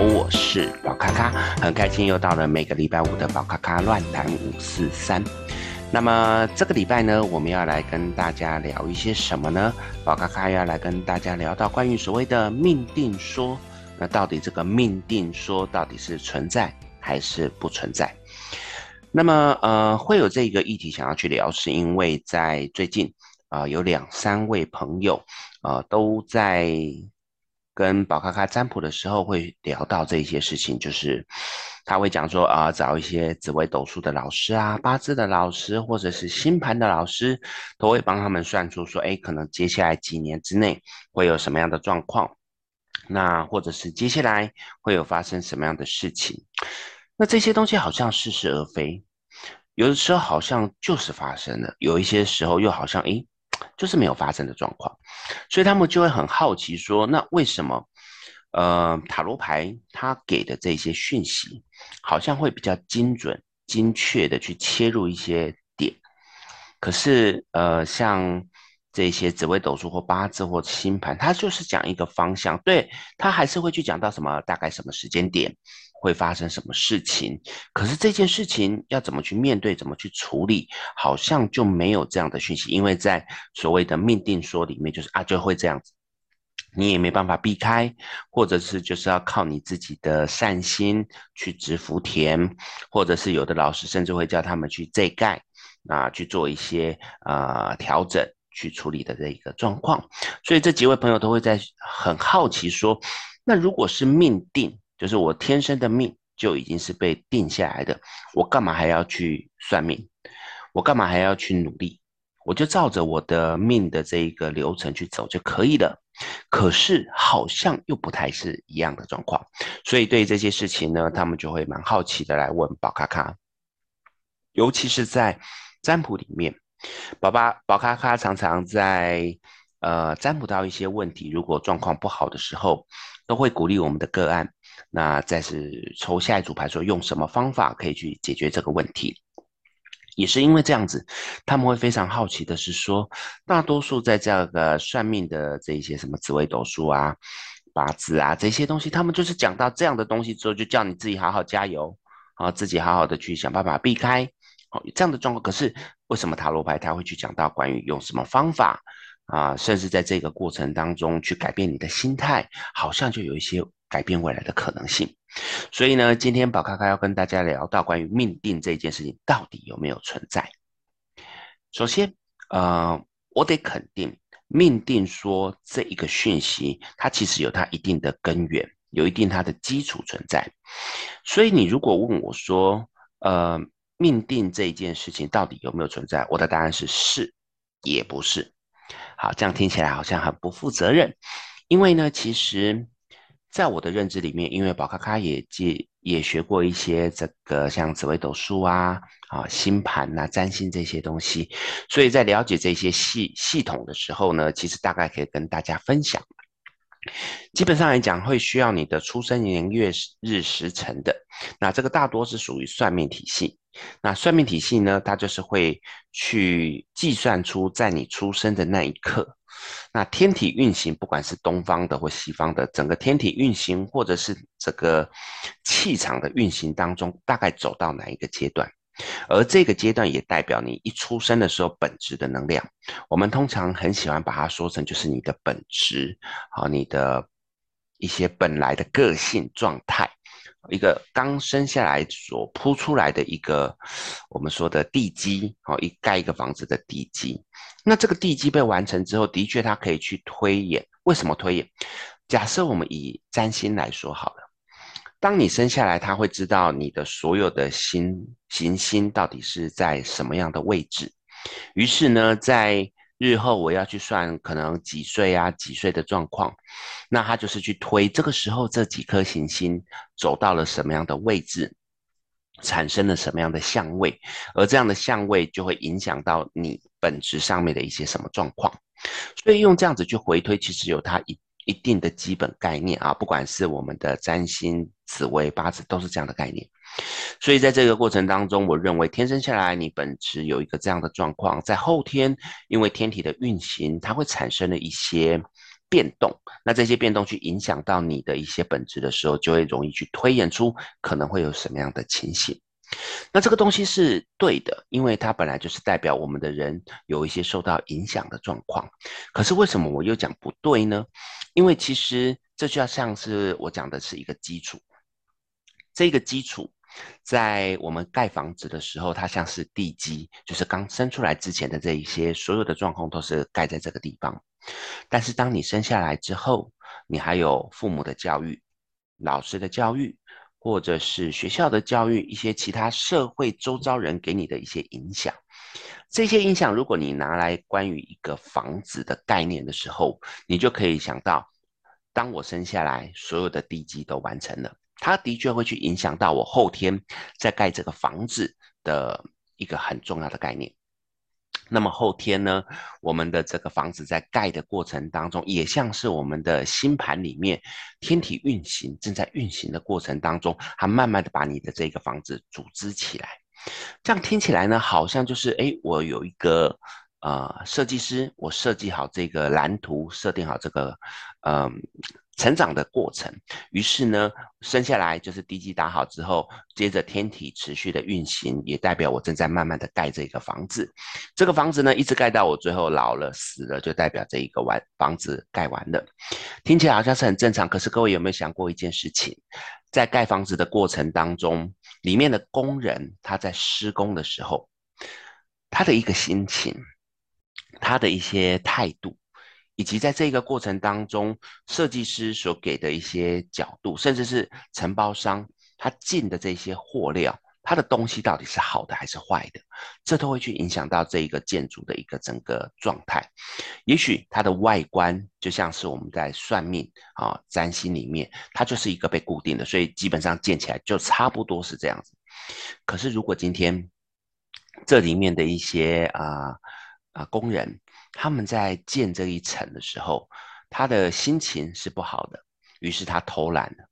我是宝咖咖，很开心又到了每个礼拜五的宝咖咖乱谈五四三。那么这个礼拜呢，我们要来跟大家聊一些什么呢？宝咖咖要来跟大家聊到关于所谓的命定说，那到底这个命定说到底是存在还是不存在？那么呃，会有这个议题想要去聊，是因为在最近啊、有两三位朋友啊、都在。跟宝咖咖占卜的时候会聊到这些事情，就是他会讲说啊，找一些紫微斗数的老师啊，八字的老师，或者是星盘的老师，都会帮他们算出说，哎，可能接下来几年之内会有什么样的状况，那或者是接下来会有发生什么样的事情，那这些东西好像似是而非，有的时候好像就是发生了，有一些时候又好像哎。就是没有发生的状况，所以他们就会很好奇说：那为什么，呃，塔罗牌它给的这些讯息，好像会比较精准、精确的去切入一些点，可是，呃，像这些紫微斗数或八字或星盘，它就是讲一个方向，对，它还是会去讲到什么大概什么时间点。会发生什么事情？可是这件事情要怎么去面对，怎么去处理，好像就没有这样的讯息。因为在所谓的命定说里面，就是啊，就会这样子，你也没办法避开，或者是就是要靠你自己的善心去植福田，或者是有的老师甚至会叫他们去遮盖啊，去做一些呃调整去处理的这一个状况。所以这几位朋友都会在很好奇说，那如果是命定？就是我天生的命就已经是被定下来的，我干嘛还要去算命？我干嘛还要去努力？我就照着我的命的这一个流程去走就可以了。可是好像又不太是一样的状况，所以对这些事情呢，他们就会蛮好奇的来问宝咖咖，尤其是在占卜里面，宝宝宝咖咖常常在呃占卜到一些问题，如果状况不好的时候，都会鼓励我们的个案。那再是抽下一组牌，说用什么方法可以去解决这个问题？也是因为这样子，他们会非常好奇的是说，大多数在这个算命的这一些什么紫微斗数啊、八字啊这些东西，他们就是讲到这样的东西之后，就叫你自己好好加油，啊，自己好好的去想办法避开，好这样的状况。可是为什么塔罗牌它会去讲到关于用什么方法啊，甚至在这个过程当中去改变你的心态，好像就有一些。改变未来的可能性，所以呢，今天宝咖咖要跟大家聊到关于命定这件事情到底有没有存在。首先，呃，我得肯定命定说这一个讯息，它其实有它一定的根源，有一定它的基础存在。所以你如果问我说，呃，命定这件事情到底有没有存在？我的答案是是，也不是。好，这样听起来好像很不负责任，因为呢，其实。在我的认知里面，因为宝咖咖也接也学过一些这个像紫微斗数啊、啊星盘呐、占星这些东西，所以在了解这些系系统的时候呢，其实大概可以跟大家分享。基本上来讲，会需要你的出生年月日时辰的，那这个大多是属于算命体系。那算命体系呢，它就是会去计算出在你出生的那一刻。那天体运行，不管是东方的或西方的，整个天体运行，或者是这个气场的运行当中，大概走到哪一个阶段？而这个阶段也代表你一出生的时候本质的能量。我们通常很喜欢把它说成就是你的本质，好，你的一些本来的个性状态。一个刚生下来所铺出来的一个我们说的地基，好，一盖一个房子的地基。那这个地基被完成之后，的确它可以去推演。为什么推演？假设我们以占星来说好了，当你生下来，他会知道你的所有的星行星到底是在什么样的位置。于是呢，在日后我要去算可能几岁啊，几岁的状况，那他就是去推这个时候这几颗行星走到了什么样的位置，产生了什么样的相位，而这样的相位就会影响到你本质上面的一些什么状况。所以用这样子去回推，其实有它一一定的基本概念啊，不管是我们的占星、紫微、八字，都是这样的概念。所以在这个过程当中，我认为天生下来你本质有一个这样的状况，在后天因为天体的运行，它会产生了一些变动，那这些变动去影响到你的一些本质的时候，就会容易去推演出可能会有什么样的情形。那这个东西是对的，因为它本来就是代表我们的人有一些受到影响的状况。可是为什么我又讲不对呢？因为其实这就要像是我讲的是一个基础，这个基础在我们盖房子的时候，它像是地基，就是刚生出来之前的这一些所有的状况都是盖在这个地方。但是当你生下来之后，你还有父母的教育、老师的教育。或者是学校的教育，一些其他社会周遭人给你的一些影响，这些影响，如果你拿来关于一个房子的概念的时候，你就可以想到，当我生下来，所有的地基都完成了，它的确会去影响到我后天在盖这个房子的一个很重要的概念。那么后天呢，我们的这个房子在盖的过程当中，也像是我们的星盘里面天体运行正在运行的过程当中，它慢慢的把你的这个房子组织起来。这样听起来呢，好像就是哎，我有一个呃设计师，我设计好这个蓝图，设定好这个嗯。成长的过程，于是呢，生下来就是地基打好之后，接着天体持续的运行，也代表我正在慢慢的盖这个房子。这个房子呢，一直盖到我最后老了死了，就代表这一个完房子盖完了。听起来好像是很正常，可是各位有没有想过一件事情？在盖房子的过程当中，里面的工人他在施工的时候，他的一个心情，他的一些态度。以及在这个过程当中，设计师所给的一些角度，甚至是承包商他进的这些货料，他的东西到底是好的还是坏的，这都会去影响到这一个建筑的一个整个状态。也许它的外观就像是我们在算命啊、占星里面，它就是一个被固定的，所以基本上建起来就差不多是这样子。可是如果今天这里面的一些啊啊工人，他们在建这一层的时候，他的心情是不好的，于是他偷懒了，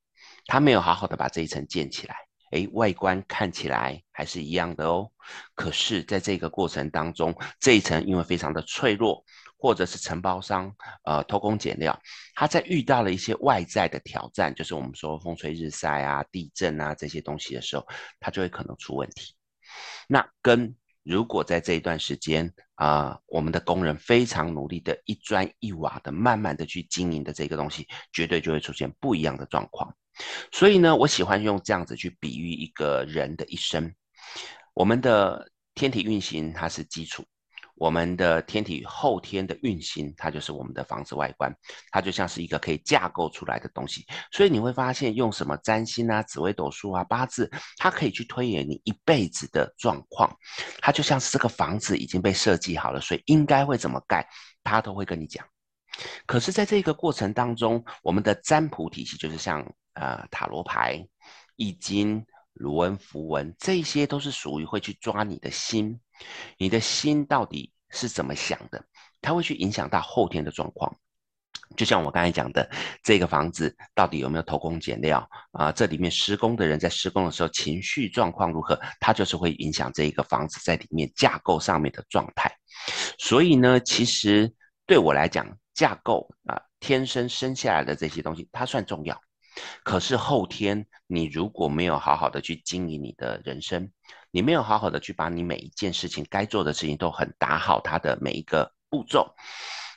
他没有好好的把这一层建起来。诶，外观看起来还是一样的哦，可是在这个过程当中，这一层因为非常的脆弱，或者是承包商呃偷工减料，他在遇到了一些外在的挑战，就是我们说风吹日晒啊、地震啊这些东西的时候，他就会可能出问题。那跟如果在这一段时间啊、我们的工人非常努力的一砖一瓦的慢慢的去经营的这个东西，绝对就会出现不一样的状况。所以呢，我喜欢用这样子去比喻一个人的一生。我们的天体运行它是基础。我们的天体后天的运行，它就是我们的房子外观，它就像是一个可以架构出来的东西。所以你会发现，用什么占星啊、紫微斗数啊、八字，它可以去推演你一辈子的状况。它就像是这个房子已经被设计好了，所以应该会怎么盖，它都会跟你讲。可是，在这个过程当中，我们的占卜体系就是像呃塔罗牌、易经、卢恩符文，这些都是属于会去抓你的心。你的心到底是怎么想的？它会去影响到后天的状况。就像我刚才讲的，这个房子到底有没有偷工减料啊、这里面施工的人在施工的时候情绪状况如何？它就是会影响这一个房子在里面架构上面的状态。所以呢，其实对我来讲，架构啊、天生生下来的这些东西，它算重要。可是后天你如果没有好好的去经营你的人生，你没有好好的去把你每一件事情该做的事情都很打好它的每一个步骤，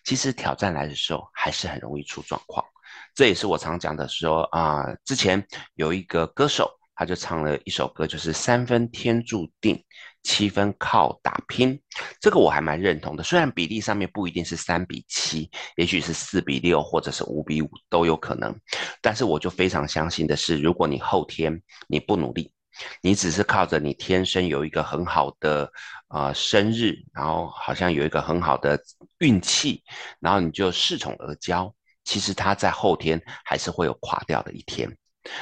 其实挑战来的时候还是很容易出状况。这也是我常讲的说啊、之前有一个歌手，他就唱了一首歌，就是三分天注定，七分靠打拼。这个我还蛮认同的，虽然比例上面不一定是三比七，也许是四比六或者是五比五都有可能，但是我就非常相信的是，如果你后天你不努力。你只是靠着你天生有一个很好的呃生日，然后好像有一个很好的运气，然后你就恃宠而骄，其实他在后天还是会有垮掉的一天。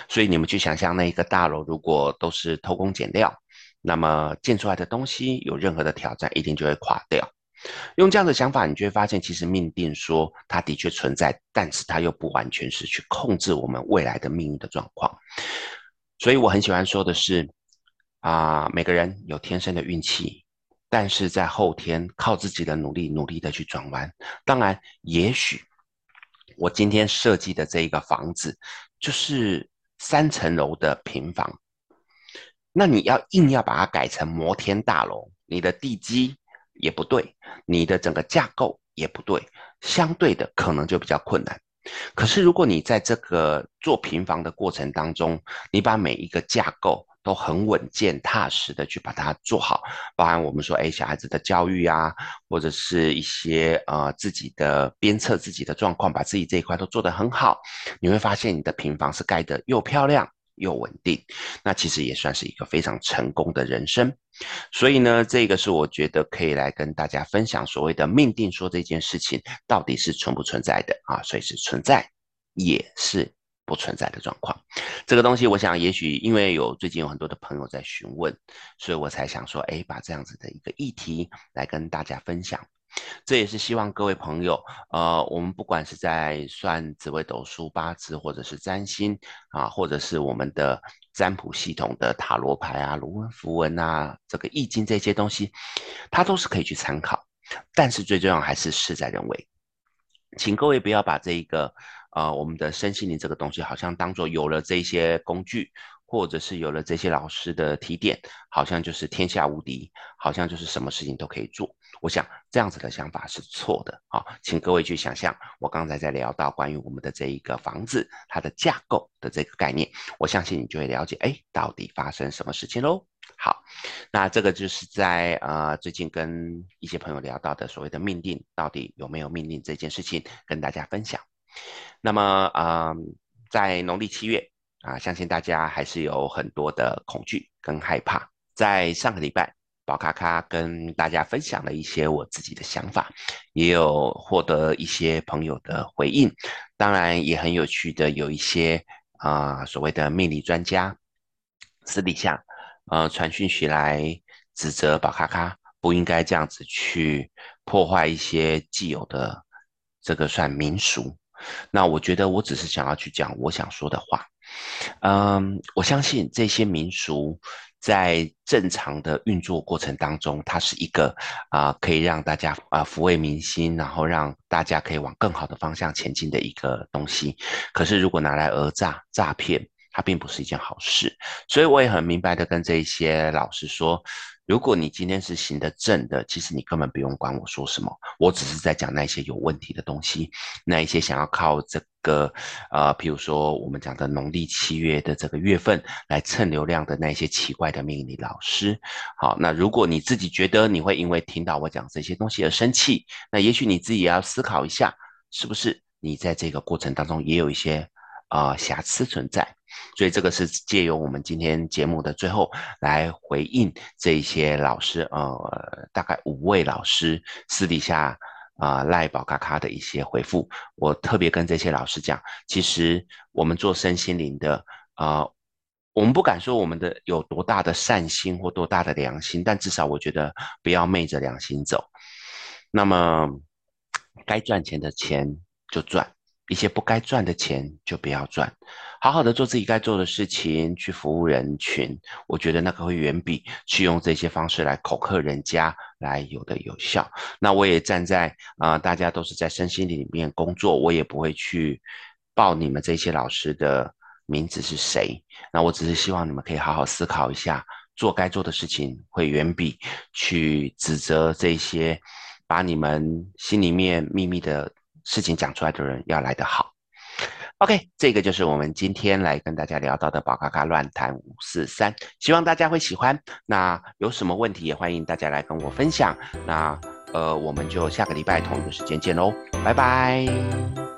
所以你们去想象那一个大楼，如果都是偷工减料，那么建出来的东西有任何的挑战，一定就会垮掉。用这样的想法，你就会发现，其实命定说它的确存在，但是它又不完全是去控制我们未来的命运的状况。所以我很喜欢说的是，啊、每个人有天生的运气，但是在后天靠自己的努力，努力的去转弯。当然，也许我今天设计的这一个房子就是三层楼的平房，那你要硬要把它改成摩天大楼，你的地基也不对，你的整个架构也不对，相对的可能就比较困难。可是如果你在这个做平房的过程当中，你把每一个架构都很稳健踏实的去把它做好，包含我们说，哎，小孩子的教育啊，或者是一些呃自己的鞭策自己的状况，把自己这一块都做得很好，你会发现你的平房是盖得又漂亮又稳定，那其实也算是一个非常成功的人生。所以呢，这个是我觉得可以来跟大家分享所谓的命定说这件事情到底是存不存在的啊？所以是存在，也是。不存在的状况，这个东西，我想也许因为有最近有很多的朋友在询问，所以我才想说，哎，把这样子的一个议题来跟大家分享。这也是希望各位朋友，呃，我们不管是在算紫微斗数、八字，或者是占星啊，或者是我们的占卜系统的塔罗牌啊、卢文符文啊、这个易经这些东西，它都是可以去参考。但是最重要还是事在人为，请各位不要把这一个。呃，我们的身心灵这个东西，好像当做有了这些工具，或者是有了这些老师的提点，好像就是天下无敌，好像就是什么事情都可以做。我想这样子的想法是错的啊，请各位去想象，我刚才在聊到关于我们的这一个房子，它的架构的这个概念，我相信你就会了解，哎，到底发生什么事情喽？好，那这个就是在呃最近跟一些朋友聊到的所谓的命定，到底有没有命定这件事情，跟大家分享。那么，呃，在农历七月啊，相信大家还是有很多的恐惧跟害怕。在上个礼拜，宝咖咖跟大家分享了一些我自己的想法，也有获得一些朋友的回应。当然，也很有趣的有一些啊、所谓的命理专家私底下呃传讯息来指责宝咖咖不应该这样子去破坏一些既有的这个算民俗。那我觉得我只是想要去讲我想说的话，嗯，我相信这些民俗在正常的运作过程当中，它是一个啊、可以让大家啊、抚慰民心，然后让大家可以往更好的方向前进的一个东西。可是如果拿来讹诈诈骗，它并不是一件好事。所以我也很明白的跟这些老师说。如果你今天是行得正的，其实你根本不用管我说什么，我只是在讲那些有问题的东西，那一些想要靠这个，呃，比如说我们讲的农历七月的这个月份来蹭流量的那些奇怪的命理老师。好，那如果你自己觉得你会因为听到我讲这些东西而生气，那也许你自己也要思考一下，是不是你在这个过程当中也有一些啊、瑕疵存在。所以这个是借由我们今天节目的最后来回应这一些老师，呃，大概五位老师私底下啊赖宝咖咖的一些回复。我特别跟这些老师讲，其实我们做身心灵的，啊、呃，我们不敢说我们的有多大的善心或多大的良心，但至少我觉得不要昧着良心走。那么该赚钱的钱就赚。一些不该赚的钱就不要赚，好好的做自己该做的事情，去服务人群。我觉得那个会远比去用这些方式来恐吓人家来有的有效。那我也站在啊、大家都是在身心里面工作，我也不会去报你们这些老师的名字是谁。那我只是希望你们可以好好思考一下，做该做的事情会远比去指责这些把你们心里面秘密的。事情讲出来的人要来得好，OK，这个就是我们今天来跟大家聊到的宝咖咖乱谈五四三，希望大家会喜欢。那有什么问题也欢迎大家来跟我分享。那呃，我们就下个礼拜同一个时间见喽，拜拜。